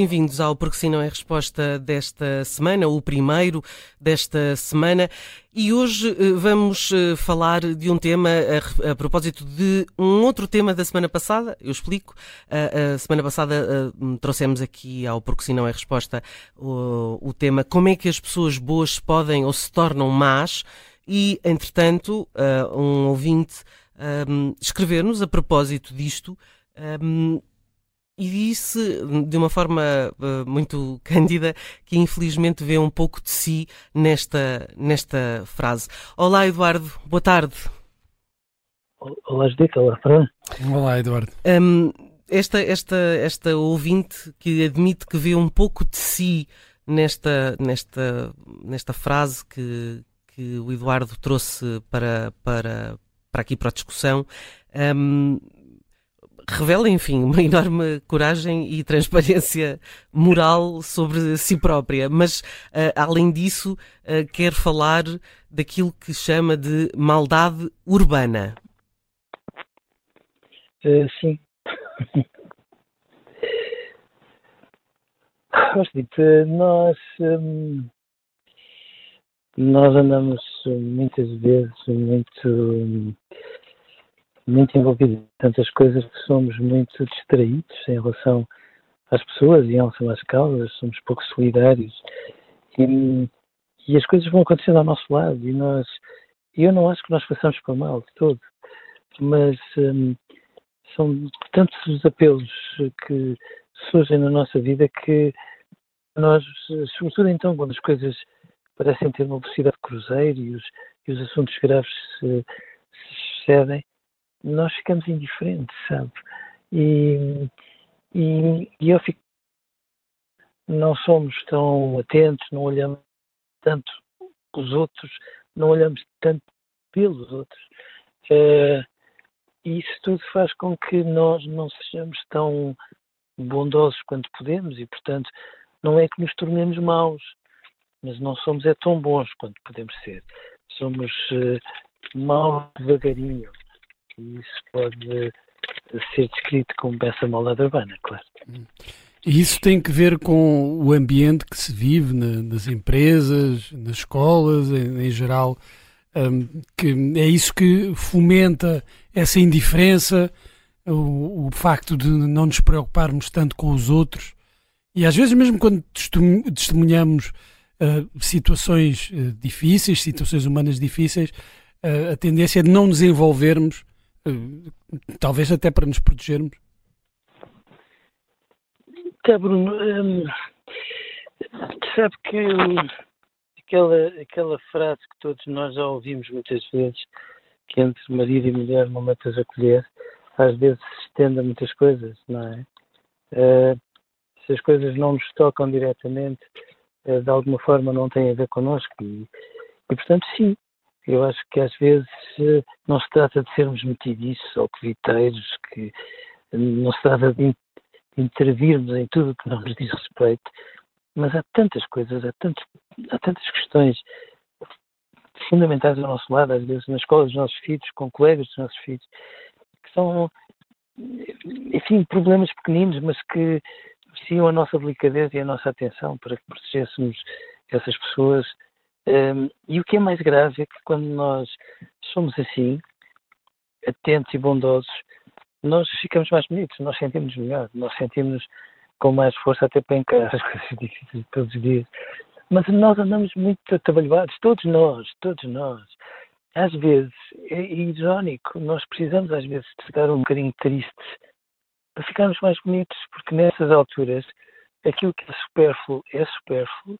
Bem-vindos ao Porque Se Não é Resposta desta semana, o primeiro desta semana. E hoje eh, vamos eh, falar de um tema a, a, propósito de um outro tema da semana passada. Eu explico. A, a semana passada trouxemos aqui ao Porque Se Não é Resposta o, o tema Como é que as pessoas boas podem ou se tornam más. E, entretanto, um ouvinte um, escrever-nos a propósito disto. Um, e disse de uma forma uh, muito cândida que infelizmente vê um pouco de si nesta, nesta frase. Olá, Eduardo, boa tarde. Olá, Judita, olá, Fran. Olá, Eduardo. Um, esta, esta, esta ouvinte que admite que vê um pouco de si nesta, nesta, nesta frase que, que o Eduardo trouxe para, para, para aqui para a discussão. Um, revela, enfim, uma enorme coragem e transparência moral sobre si própria. Mas, uh, além disso, uh, quer falar daquilo que chama de maldade urbana. Uh, sim. Nós, um, nós andamos muitas vezes muito. Muito envolvidos em tantas coisas que somos muito distraídos em relação às pessoas e em relação às causas, somos pouco solidários. E, e as coisas vão acontecendo ao nosso lado e nós, eu não acho que nós façamos para mal de todo, mas hum, são tantos os apelos que surgem na nossa vida que nós, sobretudo então quando as coisas parecem ter uma velocidade de cruzeiro e os, e os assuntos graves se, se sucedem, nós ficamos indiferentes, sabe? E, e, e eu fico. Não somos tão atentos, não olhamos tanto os outros, não olhamos tanto pelos outros. Uh, e isso tudo faz com que nós não sejamos tão bondosos quanto podemos e, portanto, não é que nos tornemos maus, mas não somos é tão bons quanto podemos ser. Somos uh, maus devagarinho e isso pode ser descrito como peça maldade urbana, claro. E isso tem que ver com o ambiente que se vive na, nas empresas, nas escolas, em, em geral, um, que é isso que fomenta essa indiferença, o, o, facto de não nos preocuparmos tanto com os outros. E às vezes, mesmo quando testemunhamos uh, situações uh, difíceis, situações humanas difíceis, uh, a tendência é de não nos envolvermos talvez até para nos protegermos? Tá, Bruno. Hum, sabe que aquela, aquela frase que todos nós já ouvimos muitas vezes, que entre marido e mulher não metas a colher, às vezes se estende a muitas coisas, não é? Uh, se as coisas não nos tocam diretamente, uh, de alguma forma não têm a ver connosco. E, e portanto, sim, eu acho que às vezes eh, não se trata de sermos metidiços ou coviteiros, que não se trata de intervirmos em tudo que não nos diz respeito, mas há tantas coisas, há, tantos, há tantas questões fundamentais ao nosso lado, às vezes na escola dos nossos filhos, com colegas dos nossos filhos, que são, enfim, problemas pequeninos, mas que mereciam a nossa delicadeza e a nossa atenção para que protegêssemos essas pessoas um, e o que é mais grave é que quando nós somos assim, atentos e bondosos, nós ficamos mais bonitos, nós sentimos melhor, nós sentimos com mais força até para encarar as coisas difíceis todos os dias. Mas nós andamos muito atabalhoados, todos nós, todos nós. às vezes, é irónico, nós precisamos às vezes de estar um bocadinho tristes para ficarmos mais bonitos, porque nessas alturas aquilo que é supérfluo é supérfluo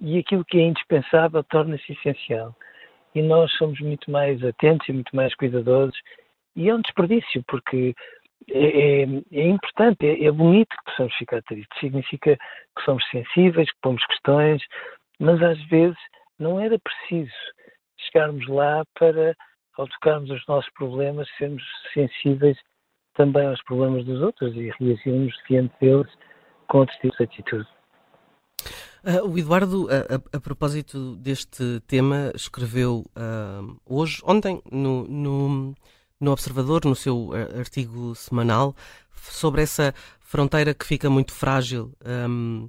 e aquilo que é indispensável torna-se essencial. E nós somos muito mais atentos e muito mais cuidadosos. E é um desperdício, porque é, é, é importante, é, é, bonito que possamos ficar tristes. Significa que somos sensíveis, que pomos questões, mas às vezes não era preciso chegarmos lá para, ao tocarmos os nossos problemas, sermos sensíveis também aos problemas dos outros e reagirmos diante deles com outros tipos de atitude. Uh, o Eduardo, a, a, a, propósito deste tema, escreveu uh, hoje, ontem, no, no, no, Observador, no seu artigo semanal, sobre essa fronteira que fica muito frágil um,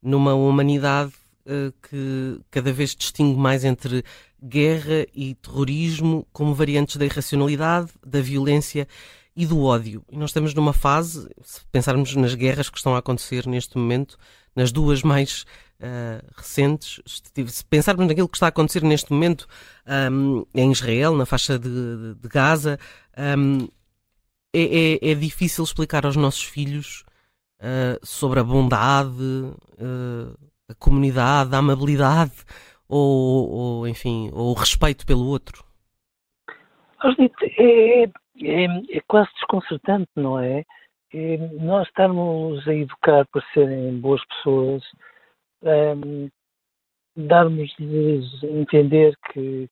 numa humanidade uh, que cada vez distingue mais entre guerra e terrorismo como variantes da irracionalidade, da violência e do ódio. E nós estamos numa fase, se pensarmos nas guerras que estão a acontecer neste momento, nas duas mais uh, recentes, se pensarmos naquilo que está a acontecer neste momento um, em Israel, na faixa de, de Gaza, um, é, é, é, difícil explicar aos nossos filhos uh, sobre a bondade, uh, a comunidade, a amabilidade ou, ou, enfim, ou o respeito pelo outro. É, é, é quase desconcertante, não é? é? Nós estarmos a educar para serem boas pessoas, um, darmos-lhes a entender que,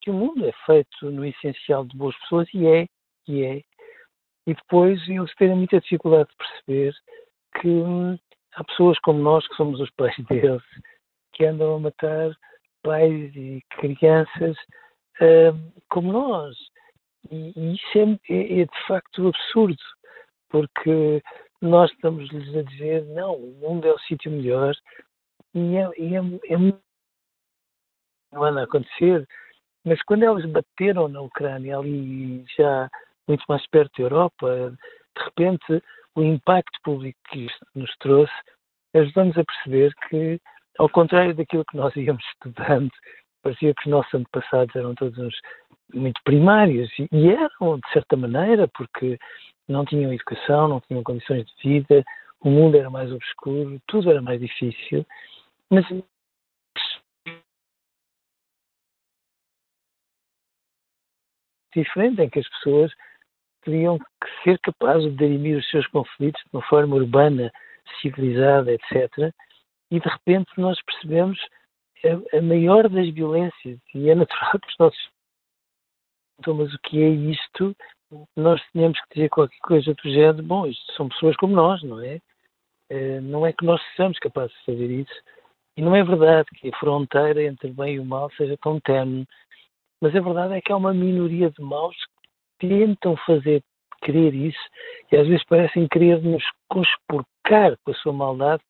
que o mundo é feito no essencial de boas pessoas e é, e é. E depois eles terem muita dificuldade de perceber que hum, há pessoas como nós, que somos os pais deles, que andam a matar pais e crianças hum, como nós. E, e isso é, é, é, de facto absurdo, porque nós estamos-lhes a dizer: não, o mundo é o sítio melhor, e é, e é, é não anda a acontecer. Mas quando eles bateram na Ucrânia, ali já muito mais perto da Europa, de repente o impacto público que isto nos trouxe ajudou-nos a perceber que, ao contrário daquilo que nós íamos estudando, parecia que os nossos antepassados eram todos uns muito primários e eram de certa maneira porque não tinham educação, não tinham condições de vida, o mundo era mais obscuro, tudo era mais difícil, mas diferente em que as pessoas teriam que ser capazes de dirimir os seus conflitos de uma forma urbana, civilizada, etc. E de repente nós percebemos a, a maior das violências e é natural que os nossos então, mas o que é isto? Nós tínhamos que dizer qualquer coisa do género, bom, isto são pessoas como nós, não é? Eh, não é que nós sejamos capazes de fazer isso. E não é verdade que a fronteira entre bem e o mal seja tão tenue. Mas a verdade é que há uma minoria de maus que tentam fazer querer isso e às vezes parecem querer nos conspurcar com a sua maldade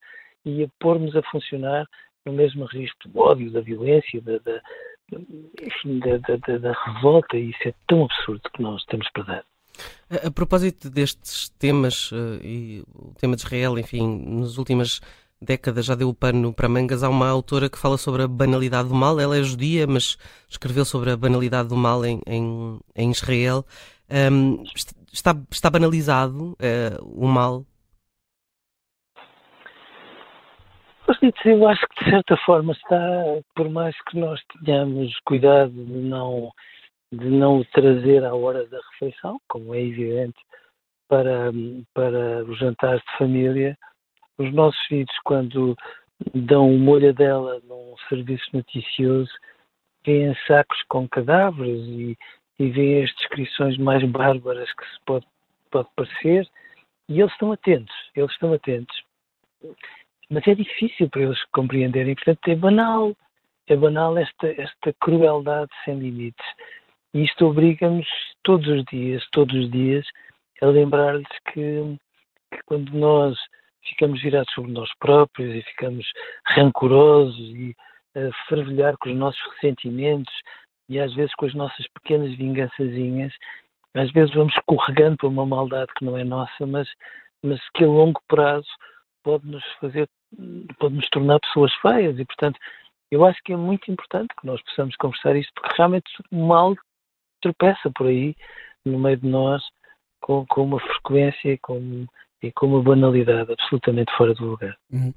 e a pôr-nos a funcionar no mesmo registro do ódio, da violência, da, da, enfim, da, da, da, revolta, e isso é tão absurdo que nós temos dar. A, a propósito destes temas, uh, e o tema de Israel, enfim, nas últimas décadas já deu pano para mangas, há uma autora que fala sobre a banalidade do mal, ela é judia, mas escreveu sobre a banalidade do mal em, em, em Israel. Um, está, está banalizado uh, o mal eu acho que de certa forma está, por mais que nós tenhamos cuidado de não, de não o trazer à hora da refeição, como é evidente, para, para os jantares de família, os nossos filhos, quando dão uma olhadela num serviço noticioso, veem sacos com cadáveres e, e veem as descrições mais bárbaras que se pode, pode parecer, e eles estão atentos, eles estão atentos mas é difícil para eles compreenderem. Portanto, é banal, é banal esta, esta crueldade sem limites. E isto obriga-nos todos os dias, todos os dias, a lembrar-lhes que, que, quando nós ficamos virados sobre nós próprios e ficamos rancorosos e a fervilhar com os nossos ressentimentos e às vezes com as nossas pequenas vingançazinhas, às vezes vamos escorregando para uma maldade que não é nossa, mas, mas que a longo prazo pode nos fazer, pode nos tornar pessoas feias e, portanto, eu acho que é muito importante que nós possamos conversar isto, porque realmente o mal tropeça por aí, no meio de nós, com, com uma frequência com, e com uma banalidade absolutamente fora do lugar. Uhum.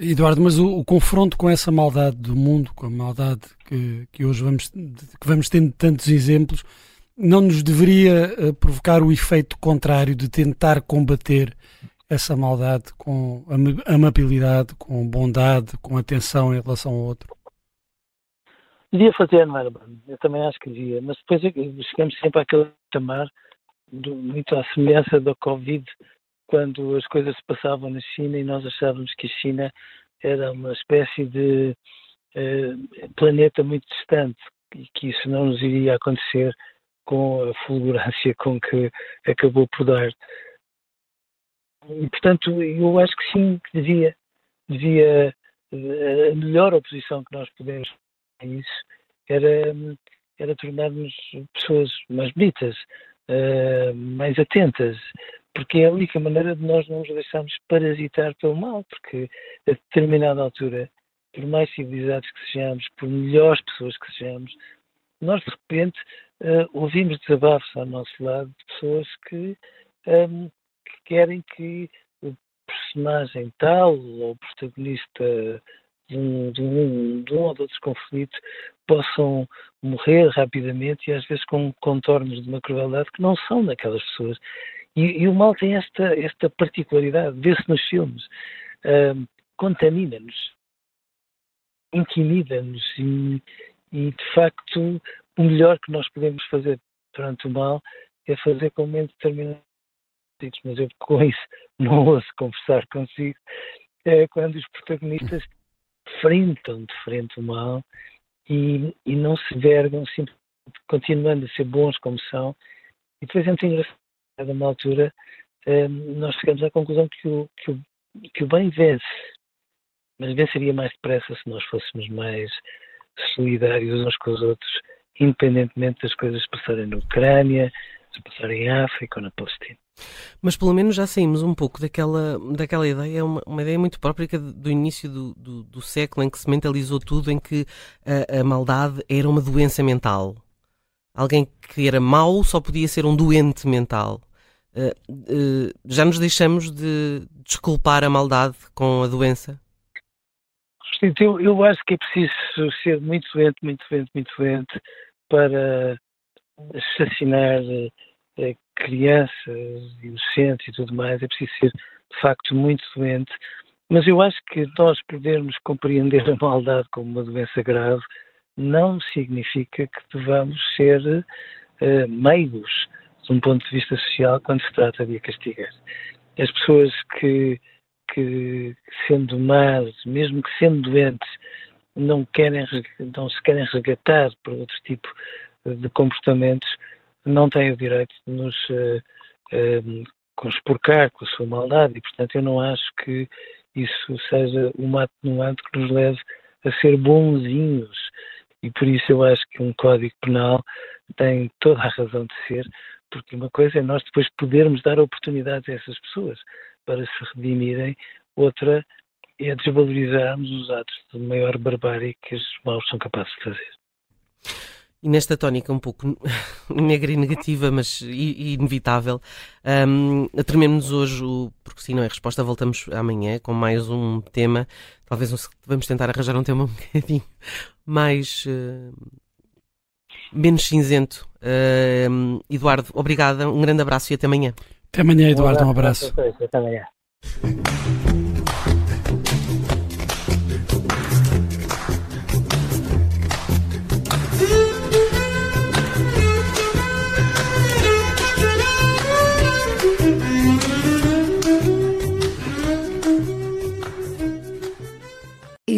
Eduardo, mas o, o, confronto com essa maldade do mundo, com a maldade que, que hoje vamos, que vamos tendo tantos exemplos, não nos deveria uh, provocar o efeito contrário de tentar combater essa maldade com amabilidade, com bondade, com atenção em relação ao outro? Devia fazer, não era? Eu também acho que devia, mas depois chegamos sempre àquele chamar, muito à semelhança da Covid, quando as coisas se passavam na China e nós achávamos que a China era uma espécie de uh, planeta muito distante e que isso não nos iria acontecer com a fulgurância com que acabou por dar. E, portanto, eu acho que sim, que devia, devia a melhor oposição que nós podemos a isso era, era tornar-nos pessoas mais bonitas, uh, mais atentas, porque é a única maneira de nós não nos deixarmos parasitar pelo mal, porque a determinada altura, por mais civilizados que sejamos, por melhores pessoas que sejamos, nós de repente uh, ouvimos desabafos ao nosso lado de pessoas que, um, que querem que o personagem tal ou o protagonista de um, de, um, de um ou de outros conflitos possam morrer rapidamente e às vezes com contornos de uma crueldade que não são daquelas pessoas. E, e o mal tem esta, esta particularidade, vê-se nos filmes, uh, contamina-nos, intimida-nos e, e, de facto, o melhor que nós podemos fazer perante o mal é fazer como em determinados sítios. Mas eu, com isso, não ouço conversar consigo é quando os protagonistas enfrentam de frente o mal e, e não se vergam, continuando a ser bons como são. E depois é muito engraçado a uma altura, um, nós chegamos à conclusão que o, que, o, que o bem vence, mas venceria mais depressa se nós fôssemos mais solidários uns com os outros, independentemente das coisas passarem na Ucrânia, se passarem em África ou na Palestina. Mas pelo menos já saímos um pouco daquela, daquela ideia, uma, uma ideia muito própria do início do, do, do, século, em que se mentalizou tudo, em que a, a maldade era uma doença mental. Alguém que era mau só podia ser um doente mental. Uh, uh, já nos deixamos de desculpar a maldade com a doença? Eu, eu acho que é preciso ser muito doente, muito doente, muito doente para assassinar uh, crianças, inocentes e tudo mais. É preciso ser, de facto, muito doente. Mas eu acho que nós podermos compreender a maldade como uma doença grave não significa que devamos ser uh, meigos de um ponto de vista social quando se trata de a castigar. As pessoas que, que sendo más, mesmo que sendo doentes, não, querem, não se querem resgatar por outro tipo de comportamentos, não têm o direito de nos uh, uh, conspurcar com a sua maldade e, portanto, eu não acho que isso seja uma atenuante que nos leve a ser bonzinhos e por isso eu acho que um código penal tem toda a razão de ser, porque uma coisa é nós depois podermos dar oportunidades a essas pessoas para se redimirem, outra é desvalorizarmos os atos de maior barbárie que os maus são capazes de fazer. E nesta tónica um pouco negra e negativa, mas inevitável, um, terminamos hoje o Porque sim, não é resposta. Voltamos amanhã com mais um tema. Talvez um, vamos tentar arranjar um tema um bocadinho mais. Uh, menos cinzento. Uh, Eduardo, obrigada, um grande abraço e até amanhã. Até amanhã, Eduardo, um abraço. Até amanhã.